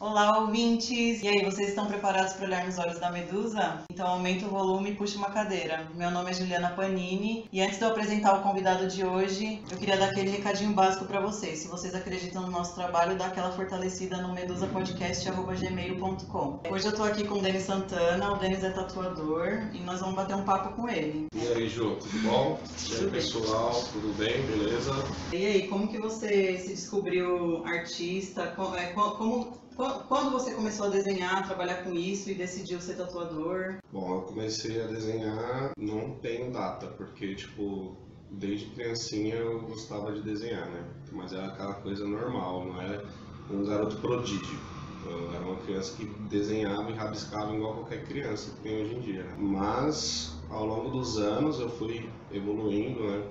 Olá, ouvintes! E aí, vocês estão preparados para olhar nos olhos da medusa? Então aumenta o volume e puxa uma cadeira. Meu nome é Juliana Panini e antes de eu apresentar o convidado de hoje, eu queria dar aquele recadinho básico para vocês. Se vocês acreditam no nosso trabalho, dá aquela fortalecida no medusapodcast.gmail.com. Hoje eu tô aqui com o Denis Santana, o Denis é tatuador e nós vamos bater um papo com ele. E aí, Ju, tudo bom? E aí, pessoal, tudo bem? Beleza? E aí, como que você se descobriu artista? Como, é, como quando você começou a desenhar, trabalhar com isso e decidiu ser tatuador? Bom, eu comecei a desenhar, não tenho data, porque, tipo, desde criancinha eu gostava de desenhar, né? Mas era aquela coisa normal, não era um garoto prodígio. Eu era uma criança que desenhava e rabiscava igual qualquer criança que tem hoje em dia. Né? Mas, ao longo dos anos, eu fui evoluindo, né?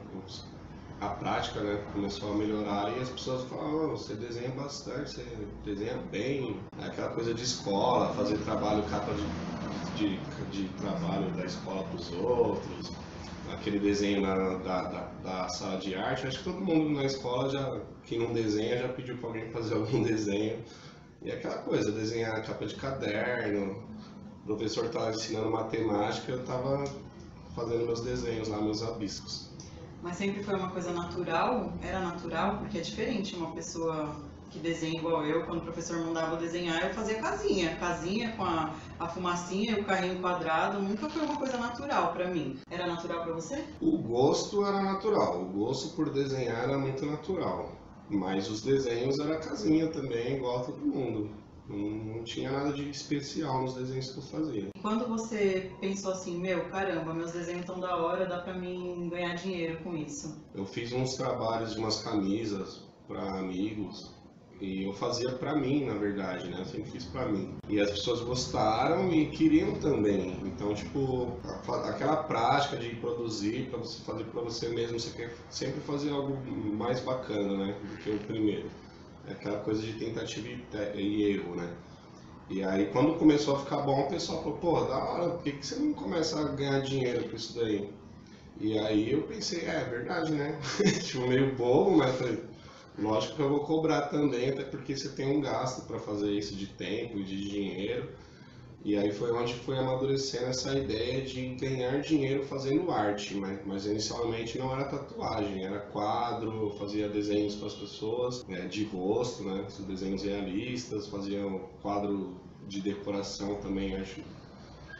A prática né, começou a melhorar e as pessoas falam, oh, você desenha bastante, você desenha bem. É aquela coisa de escola, fazer trabalho, capa de, de, de trabalho da escola para os outros, aquele desenho na, da, da, da, sala de arte. Acho que todo mundo na escola, já, que não desenha, já pediu para alguém fazer algum desenho. E é aquela coisa, desenhar capa de caderno, o professor estava ensinando matemática, eu estava fazendo meus desenhos lá, meus abiscos. Mas sempre foi uma coisa natural? Era natural? Porque é diferente uma pessoa que desenha igual eu, quando o professor mandava desenhar, eu fazia casinha. Casinha com a, a fumacinha e o carrinho quadrado, nunca foi uma coisa natural para mim. Era natural para você? O gosto era natural, o gosto por desenhar era muito natural. Mas os desenhos era casinha também, igual a todo mundo. Não, tinha nada de especial nos desenhos que eu fazia. Quando você pensou assim, meu, caramba, meus desenhos estão da hora, dá pra mim ganhar dinheiro com isso? Eu fiz uns trabalhos de umas camisas para amigos, e eu fazia para mim, na verdade, né? Eu sempre fiz para mim. E as pessoas gostaram e queriam também. Então, tipo, aquela prática de produzir para você fazer para você mesmo, você quer sempre fazer algo mais bacana, né? Do que o primeiro. É aquela coisa de tentativa e erro, né? E aí quando começou a ficar bom, o pessoal falou, pô, da hora, por que, que você não começa a ganhar dinheiro com isso daí? E aí eu pensei, é, é verdade, né? tipo, meio bobo, mas falei, lógico que eu vou cobrar também, até porque você tem um gasto para fazer isso de tempo e de dinheiro. E aí foi onde foi amadurecendo essa ideia de ganhar dinheiro fazendo arte, mas, mas inicialmente não era tatuagem, era quadro, fazia desenhos para as pessoas, né, de rosto, né, desenhos realistas, fazia um quadro de decoração também, acho,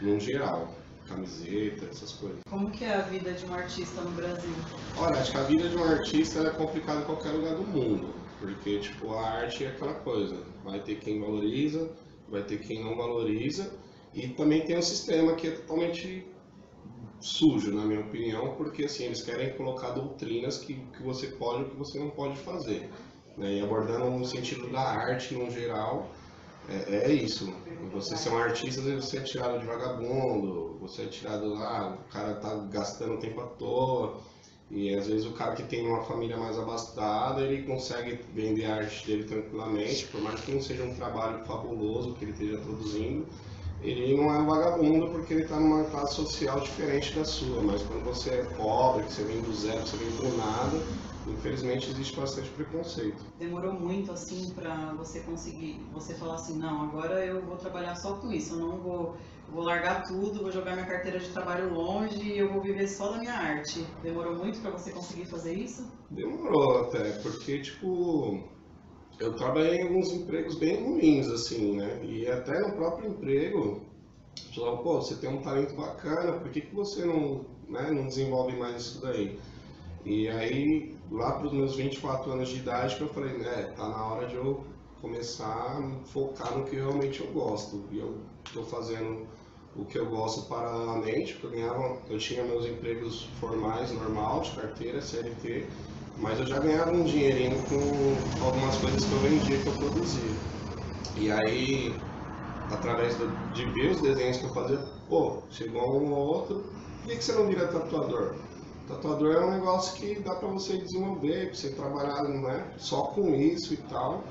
no geral camiseta, essas coisas. Como que é a vida de um artista no Brasil? Olha, acho que a vida de um artista é complicada em qualquer lugar do mundo, porque tipo a arte é aquela coisa, vai ter quem valoriza, vai ter quem não valoriza e também tem um sistema que é totalmente sujo, na minha opinião, porque assim eles querem colocar doutrinas que, que você pode e que você não pode fazer. Né? E abordando no sentido da arte no geral, é, é, isso. Você ser um artista, você é tirado de vagabundo, você é tirado lá, o cara tá gastando tempo à toa. E às vezes o cara que tem uma família mais abastada, ele consegue vender a arte dele tranquilamente, por mais que não seja um trabalho fabuloso que ele esteja produzindo, ele não é um vagabundo porque ele está numa classe social diferente da sua, mas quando você é pobre, que você vem do zero, que você vem do nada, infelizmente existe bastante preconceito. Demorou muito assim para você conseguir, você falar assim, não, agora eu vou trabalhar só com isso, eu não vou, vou largar tudo, vou jogar minha carteira de trabalho longe e eu vou viver só da minha arte. Demorou muito para você conseguir fazer isso? Demorou até, porque tipo eu trabalhei em alguns empregos bem ruins assim, né? E até no próprio emprego, falavam, pô, você tem um talento bacana, por que, que você não, né, não desenvolve mais isso daí? E aí lá para os meus 24 anos de idade que eu falei, né, tá na hora de eu começar a focar no que realmente eu gosto. E eu estou fazendo o que eu gosto paralelamente, porque eu ganhava, eu tinha meus empregos formais, normal, de carteira, CLT, mas eu já ganhava um dinheirinho com algumas coisas que eu vendia, que eu produzia. E aí, através de ver os desenhos que eu fazia, pô, chegou um ou outro, por que, que você não vira tatuador? Tatuador é um negócio que dá para você desenvolver, para você trabalhar né, só com isso e tal.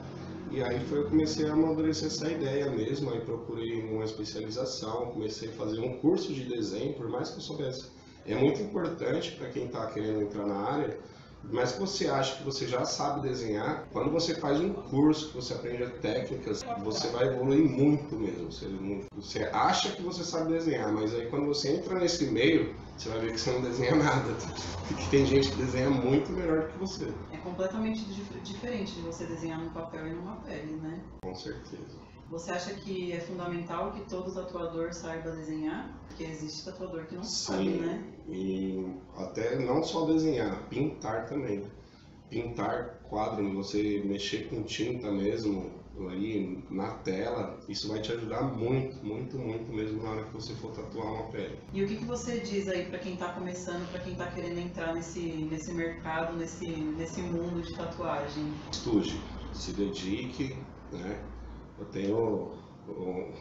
E aí foi eu comecei a amadurecer essa ideia mesmo, aí procurei uma especialização, comecei a fazer um curso de desenho, por mais que eu soubesse. É muito importante para quem está querendo entrar na área, Mas que você acha que você já sabe desenhar, quando você faz um curso, que você aprende técnicas, você vai evoluir muito mesmo. Você, você acha que você sabe desenhar, mas aí quando você entra nesse meio, você vai ver que você não desenha nada. Porque tem gente que desenha muito melhor do que você. É completamente dif diferente de você desenhar num papel e numa pele, né? Com certeza. Você acha que é fundamental que todo tatuador saiba desenhar? Porque existe tatuador que não Sim, sabe, né? E até não só desenhar, pintar também. Pintar quadro, você mexer com tinta mesmo aí na tela, isso vai te ajudar muito, muito, muito mesmo na hora que você for tatuar uma pele. E o que, que você diz aí para quem está começando, para quem está querendo entrar nesse, nesse mercado, nesse, nesse mundo de tatuagem? Estude, se dedique, né? Eu tenho um,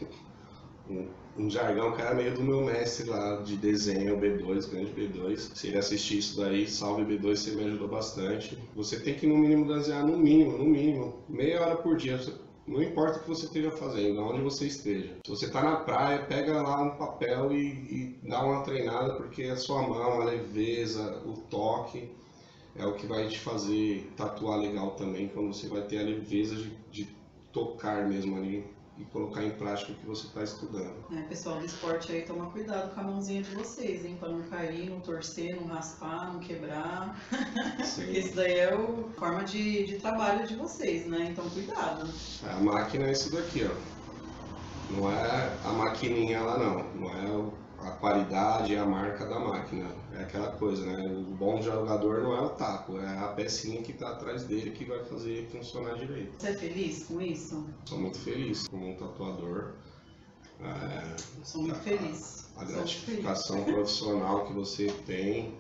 um, um jargão que era meio do meu mestre lá de desenho, B2, grande B2. Se ele assistir isso daí, salve B2, você me ajudou bastante. Você tem que no mínimo desenhar no mínimo, no mínimo, meia hora por dia. Não importa o que você esteja fazendo, aonde você esteja. Se você está na praia, pega lá um papel e, e dá uma treinada, porque a sua mão, a leveza, o toque é o que vai te fazer tatuar legal também, quando você vai ter a leveza de, de tocar mesmo ali e colocar em prática o que você está estudando. É, pessoal do esporte aí, toma cuidado com a mãozinha de vocês, hein? Para não cair, não torcer, não raspar, não quebrar. Porque isso daí é a forma de, de trabalho de vocês, né? Então cuidado. A máquina é isso daqui, ó. Não é a maquininha lá não. Não é a qualidade e a marca da máquina. É aquela coisa, né? O bom jogador não é o taco, é a pecinha que está atrás dele que vai fazer funcionar direito. Você é feliz com isso? Sou muito feliz como um tatuador. É, Sou muito a, feliz. A, a gratificação profissional que você tem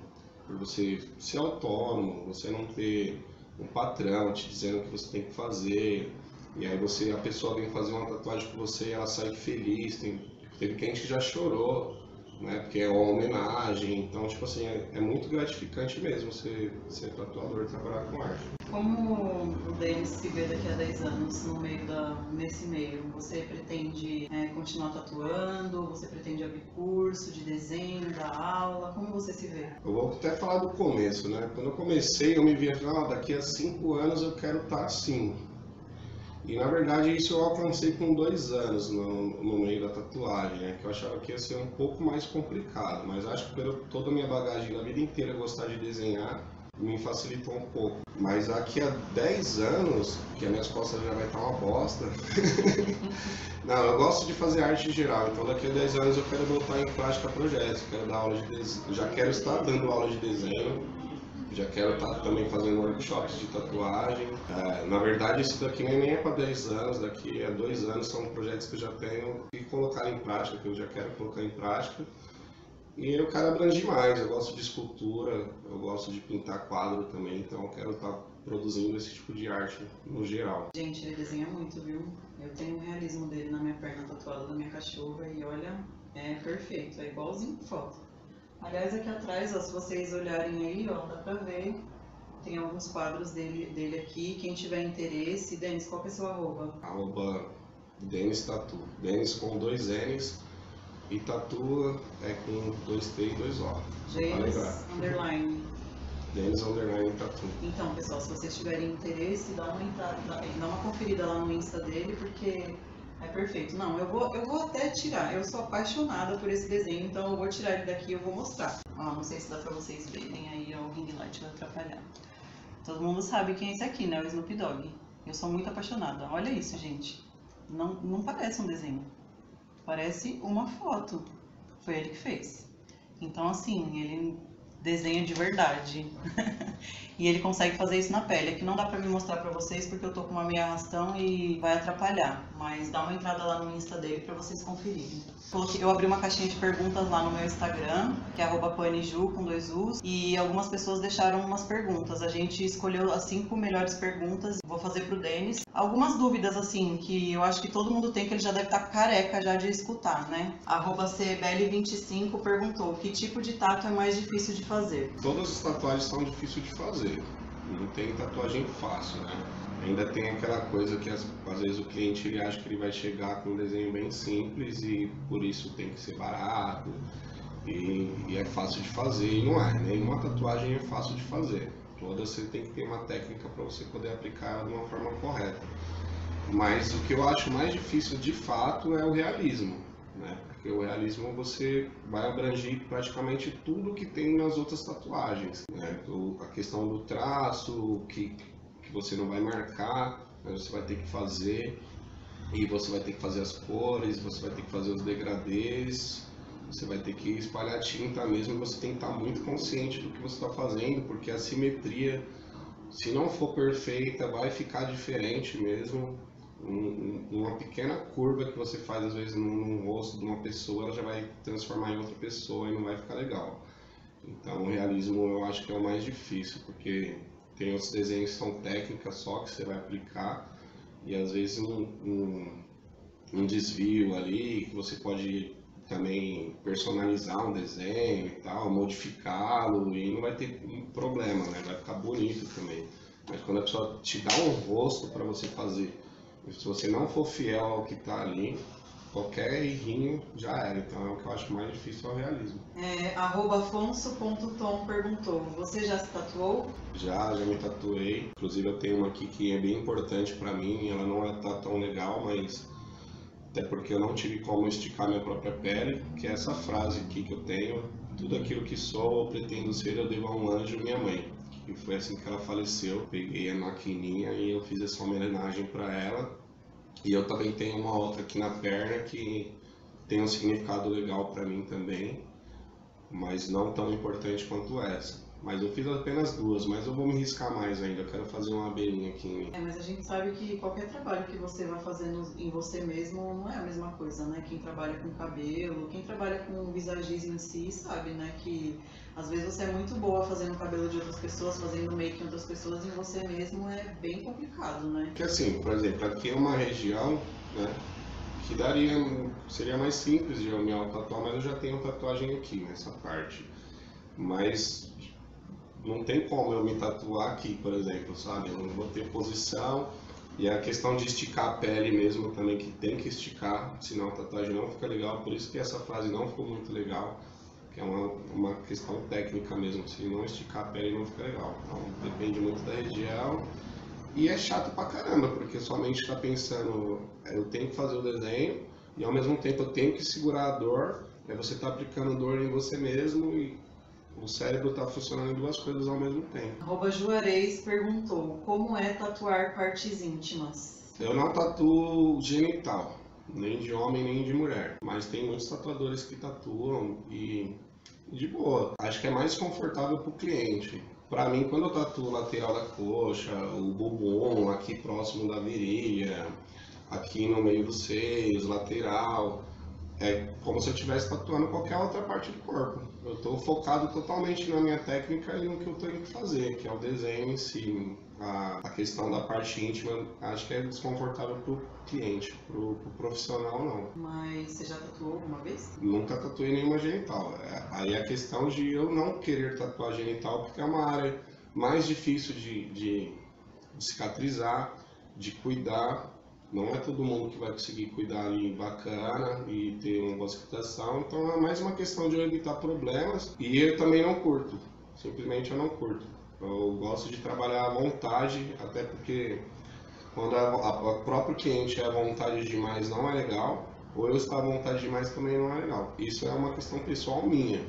por você ser autônomo, você não ter um patrão te dizendo o que você tem que fazer. E aí você, a pessoa vem fazer uma tatuagem com você e ela sai feliz. Tem, teve gente que já chorou né? Porque é uma homenagem, então, tipo assim, é, é muito gratificante mesmo ser, ser tatuador e trabalhar com arte. Como o Denis se vê daqui a 10 anos no meio da, nesse meio? Você pretende é, continuar tatuando? Você pretende abrir curso de desenho, dar aula? Como você se vê? Eu vou até falar do começo, né? Quando eu comecei, eu me via, ah, daqui a 5 anos eu quero estar assim. E na verdade isso eu alcancei com dois anos no, no meio da tatuagem, né? que eu achava que ia ser um pouco mais complicado, mas acho que pela toda a minha bagagem da vida inteira gostar de desenhar, me facilitou um pouco. Mas daqui a 10 anos, que a minha costas já vai estar uma bosta. Não, eu gosto de fazer arte geral, então daqui a 10 anos eu quero botar em prática projetos, quero dar aula de desenho, já quero estar dando aula de desenho já quero estar tá também fazendo workshops de tatuagem. É, na verdade, isso daqui nem é para 10 anos, daqui a dois anos são projetos que eu já tenho que colocar em prática, que eu já quero colocar em prática. E eu quero abranger mais, eu gosto de escultura, eu gosto de pintar quadro também, então eu quero estar tá produzindo esse tipo de arte no geral. Gente, ele desenha muito, viu? Eu tenho o realismo dele na minha perna tatuada da minha cachorra e olha, é perfeito, é igualzinho foto. Aliás, aqui atrás, ó, se vocês olharem aí, ó, dá pra ver. Tem alguns quadros dele, dele aqui. Quem tiver interesse, Denis, qual que é seu arroba? Arroba Denis Tatu. Denis com dois N's e Tatu é com dois T e dois O. Denis underline. Denis underline Tatu. Então, pessoal, se vocês tiverem interesse, dá uma entrada, dá uma conferida lá no Insta dele, porque é perfeito. Não, eu vou, eu vou até tirar. Eu sou apaixonada por esse desenho, então eu vou tirar ele daqui e eu vou mostrar. Ó, não sei se dá pra vocês verem aí, ó, o ring light vai atrapalhar. Todo mundo sabe quem é esse aqui, né? O Snoop Dogg. Eu sou muito apaixonada. Olha isso, gente. Não, não parece um desenho. Parece uma foto. Foi ele que fez. Então, assim, ele desenha de verdade. e ele consegue fazer isso na pele. Aqui não dá pra me mostrar pra vocês porque eu tô com uma meia arrastão e vai atrapalhar. Mas dá uma entrada lá no Insta dele pra vocês conferirem. Eu abri uma caixinha de perguntas lá no meu Instagram, que é paniju com dois U's, e algumas pessoas deixaram umas perguntas. A gente escolheu as cinco melhores perguntas, vou fazer pro Denis. Algumas dúvidas, assim, que eu acho que todo mundo tem, que ele já deve estar tá careca já de escutar, né? Arroba CBL25 perguntou, que tipo de tato é mais difícil de fazer? Todas as tatuagens são difíceis de fazer. Não tem tatuagem fácil, né? ainda tem aquela coisa que às, vezes o cliente ele acha que ele vai chegar com um desenho bem simples e por isso tem que ser barato e, e é fácil de fazer e não é, nenhuma tatuagem é fácil de fazer. todas você tem que ter uma técnica para você poder aplicar de uma forma correta. Mas o que eu acho mais difícil de fato é o realismo, né? Porque o realismo você vai abranger praticamente tudo que tem nas outras tatuagens, né? A questão do traço, que, que você não vai marcar, mas você vai ter que fazer, e você vai ter que fazer as cores, você vai ter que fazer os degradês, você vai ter que espalhar tinta mesmo, você tem que estar muito consciente do que você está fazendo, porque a simetria, se não for perfeita, vai ficar diferente mesmo. Um, uma pequena curva que você faz às vezes no, no, rosto de uma pessoa, ela já vai transformar em outra pessoa e não vai ficar legal. Então o realismo eu acho que é o mais difícil, porque tem outros desenhos que são técnicas só que você vai aplicar e às vezes um, um, um desvio ali que você pode também personalizar um desenho e tal, modificá-lo e não vai ter problema, né? Vai ficar bonito também. Mas quando a pessoa te dá um rosto para você fazer, se você não for fiel ao que está ali, qualquer errinho já era. Então é o que eu acho mais difícil é o realismo. É, afonso.tom perguntou, você já se tatuou? Já, já me tatuei. Inclusive eu tenho uma aqui que é bem importante para mim, ela não é tá tão legal, mas até porque eu não tive como esticar minha própria pele, que é essa frase aqui que eu tenho, tudo aquilo que sou ou pretendo ser eu devo a um anjo, minha mãe. E foi assim que ela faleceu. Peguei a maquininha e eu fiz essa homenagem para ela. E eu também tenho uma outra aqui na perna que tem um significado legal para mim também, mas não tão importante quanto essa. Mas eu fiz apenas duas, mas eu vou me riscar mais ainda. Eu quero fazer uma abelhinha aqui em mim. É, mas a gente sabe que qualquer trabalho que você vai fazendo em você mesmo não é a mesma coisa, né? Quem trabalha com cabelo, quem trabalha com visagismo em si, sabe, né? Que às vezes você é muito boa fazendo o cabelo de outras pessoas, fazendo make em outras pessoas, e você mesmo é bem complicado, né? Que assim, por exemplo, aqui é uma região, né? Que daria, seria mais simples de eu me tatuar, mas eu já tenho tatuagem aqui nessa parte. Mas não tem como eu me tatuar aqui, por exemplo, sabe? Eu não vou ter posição. E a questão de esticar a pele mesmo também, que tem que esticar, senão a tatuagem não fica legal. Por isso que essa frase não ficou muito legal, que é uma, uma questão técnica mesmo. Se não esticar a pele não fica legal. Então depende muito da região. E é chato pra caramba, porque sua mente está pensando, eu tenho que fazer o desenho, e ao mesmo tempo eu tenho que segurar a dor, é você está aplicando dor em você mesmo e o cérebro está funcionando em duas coisas ao mesmo tempo. Arroba Juarez perguntou, como é tatuar partes íntimas? Eu não tatuo genital, nem de homem nem de mulher, mas tem muitos tatuadores que tatuam e de boa. Acho que é mais confortável para o cliente. Para mim, quando eu tatuo lateral da coxa, o bumbum aqui próximo da virilha, aqui no meio dos seios, lateral, é como se eu estivesse tatuando qualquer outra parte do corpo. Eu estou focado totalmente na minha técnica e no que eu tenho que fazer, que é o desenho em si. A, a questão da parte íntima, acho que é desconfortável para o cliente, para o pro profissional não. Mas você já tatuou alguma vez? Nunca tatuei nenhuma genital. É, aí é a questão de eu não querer tatuar genital, porque é uma área mais difícil de, de, de cicatrizar, de cuidar não é todo mundo que vai conseguir cuidar ali bacana e ter uma boa cicatrização, então é mais uma questão de evitar problemas e eu também não curto, simplesmente eu não curto. Eu gosto de trabalhar à vontade, até porque quando a, próprio cliente é à vontade demais não é legal, ou eu estar à vontade demais também não é legal. Isso é uma questão pessoal minha,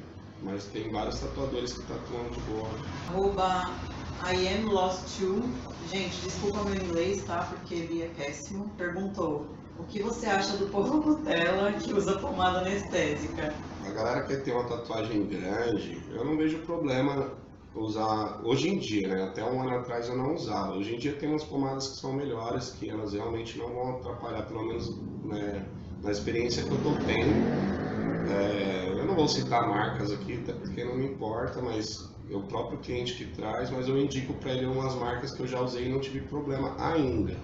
mas tem vários tatuadores que tatuam de boa. Arroba I am lost too Gente, desculpa meu inglês, tá? Porque ele é péssimo. Perguntou: o que você acha do povo Nutella que usa pomada anestésica? A galera quer ter uma tatuagem grande, eu não vejo problema usar hoje em dia, né? Até um ano atrás eu não usava. Hoje em dia tem umas pomadas que são melhores, que elas realmente não vão atrapalhar, pelo menos né, na experiência que eu tô tendo. É, eu não vou citar marcas aqui, até porque não me importa, mas é o próprio cliente que traz, mas eu indico para ele umas marcas que eu já usei e não tive problema ainda.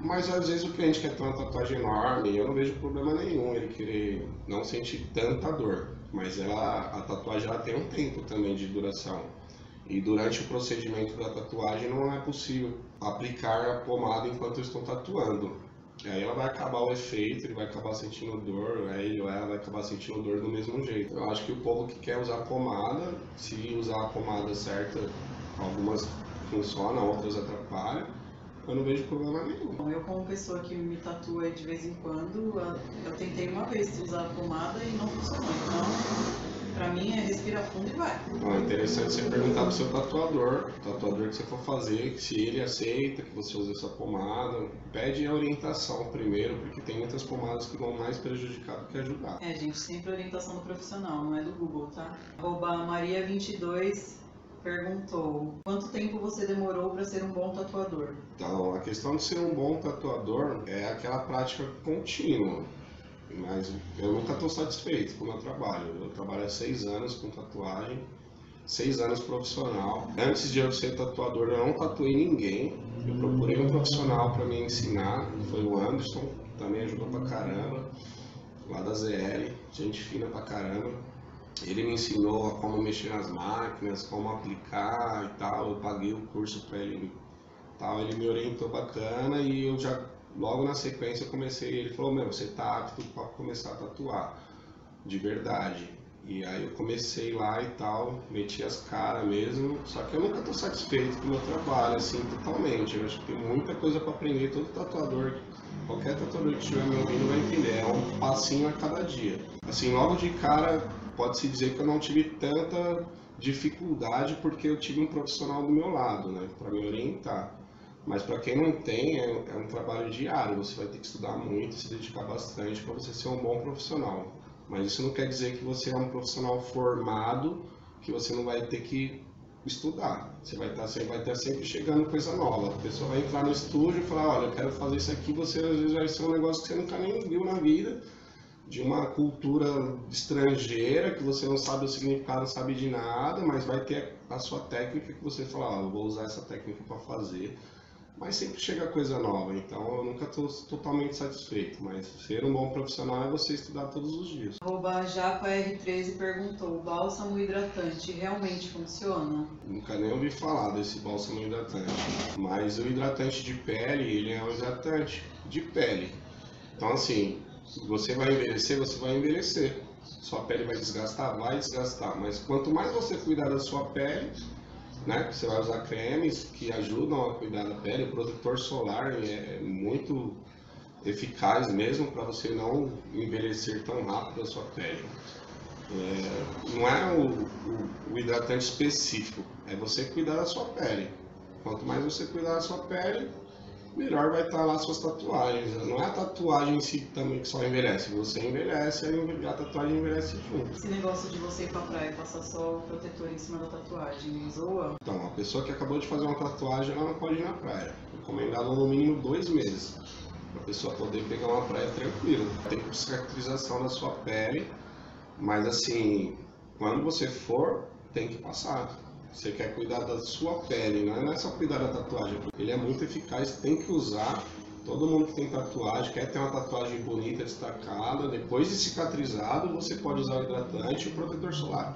Mas às vezes o cliente quer ter uma tatuagem enorme, eu não vejo problema nenhum ele querer não sentir tanta dor. Mas ela, a tatuagem ela tem um tempo também de duração. E durante o procedimento da tatuagem não é possível aplicar a pomada enquanto eu estou tatuando. Aí ela vai acabar o efeito, ele vai acabar sentindo dor, aí ele ou ela vai acabar sentindo dor do mesmo jeito. Eu acho que o povo que quer usar pomada, se usar a pomada certa Algumas funcionam, outras atrapalham. Eu não vejo problema nenhum. Bom, Eu, como pessoa que me tatua de vez em quando, eu- tentei uma vez usar a pomada e não funcionou. Então, pra mim, é respira fundo e vai. É interessante você perguntar pro seu tatuador, o tatuador que você for fazer, se ele aceita que você use essa pomada. Pede a orientação primeiro, porque tem muitas pomadas que vão mais prejudicar do que ajudar. É, gente, sempre orientação do profissional, não é do Google, tá? Arroba Maria22 perguntou: Quanto tempo você demorou para ser um bom tatuador? Então, a questão de ser um bom tatuador é aquela prática contínua. Mas eu nunca estou satisfeito com o meu trabalho. Eu trabalho há seis anos com tatuagem, seis anos profissional. Antes de eu ser tatuador, eu não tatuei ninguém. Eu procurei um profissional para me ensinar, foi o Anderson, também ajudou pra caramba, lá da ZL, gente fina pra caramba. Ele me ensinou como mexer nas máquinas, como aplicar e tal. Eu paguei o curso para ele tal, ele me orientou bacana e eu já logo na sequência eu comecei, ele falou, meu, você tá apto para começar a tatuar, de verdade. E aí eu comecei lá e tal, meti as caras mesmo, só que eu nunca tô satisfeito com o meu trabalho, assim, totalmente. Eu acho que tem muita coisa para aprender, todo tatuador, qualquer tatuador que estiver me ouvindo vai entender, é um passinho a cada dia. Assim, logo de cara, pode-se dizer que eu não tive tanta dificuldade porque eu tive um profissional do meu lado, né, para me orientar. Mas para quem não tem, é, é um trabalho diário. Você vai ter que estudar muito, se dedicar bastante para você ser um bom profissional. Mas isso não quer dizer que você é um profissional formado, que você não vai ter que estudar. Você vai estar sempre, vai estar sempre chegando coisa nova. A pessoa vai entrar no estúdio e falar, olha, eu quero fazer isso aqui, você às vezes vai ser um negócio que você nunca nem viu na vida, de uma cultura estrangeira, que você não sabe o significado, não sabe de nada, mas vai ter a sua técnica que você fala, eu vou usar essa técnica para fazer. Mas sempre chega coisa nova, então eu nunca estou totalmente satisfeito. Mas ser um bom profissional é você estudar todos os dias. Arroba JapaR13 perguntou: Bálsamo hidratante realmente funciona? Nunca nem ouvi falar desse bálsamo hidratante. Mas o hidratante de pele, ele é um hidratante de pele. Então assim, você vai envelhecer, você vai envelhecer. Sua pele vai desgastar? Vai desgastar. Mas quanto mais você cuidar da sua pele, né? Você vai usar cremes que ajudam a cuidar da pele. O protetor solar é muito eficaz mesmo para você não envelhecer tão rápido a sua pele. É, não é o, o, o hidratante específico, é você cuidar da sua pele. Quanto mais você cuidar da sua pele, melhor vai estar lá suas tatuagens. Não é a tatuagem em si também que só envelhece, você envelhece e a tatuagem envelhece junto. Esse negócio de você ir pra praia e passar só o protetor em cima da tatuagem, zoa? Então, a pessoa que acabou de fazer uma tatuagem, ela não pode ir na praia. Recomendado no mínimo dois meses, para a pessoa poder pegar uma praia tranquila. Tem cicatrização da sua pele, mas assim, quando você for, tem que passar. Você quer cuidar da sua pele, não é só cuidar da tatuagem. Ele é muito eficaz, tem que usar. Todo mundo que tem tatuagem, quer ter uma tatuagem bonita, destacada, depois de cicatrizado, você pode usar o hidratante e o protetor solar.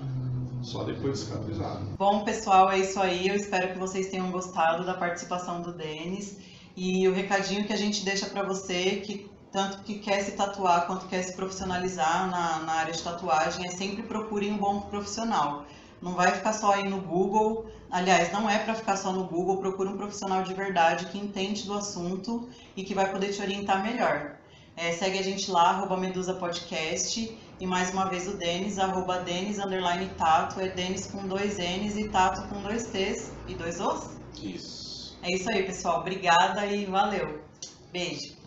Só depois de cicatrizado. Bom, pessoal, é isso aí. Eu espero que vocês tenham gostado da participação do Denis. E o recadinho que a gente deixa para você, que tanto que quer se tatuar quanto quer se profissionalizar na, na área de tatuagem, é sempre procure um bom profissional. Não vai ficar só aí no Google. Aliás, não é para ficar só no Google. Procure um profissional de verdade que entende do assunto e que vai poder te orientar melhor. É, segue a gente lá, arroba Medusa Podcast. E mais uma vez o Denis, arroba Denis, underline Tato. É Denis com dois N's e Tato com dois T's e dois Os. Isso. É isso aí, pessoal. Obrigada e valeu. Beijo.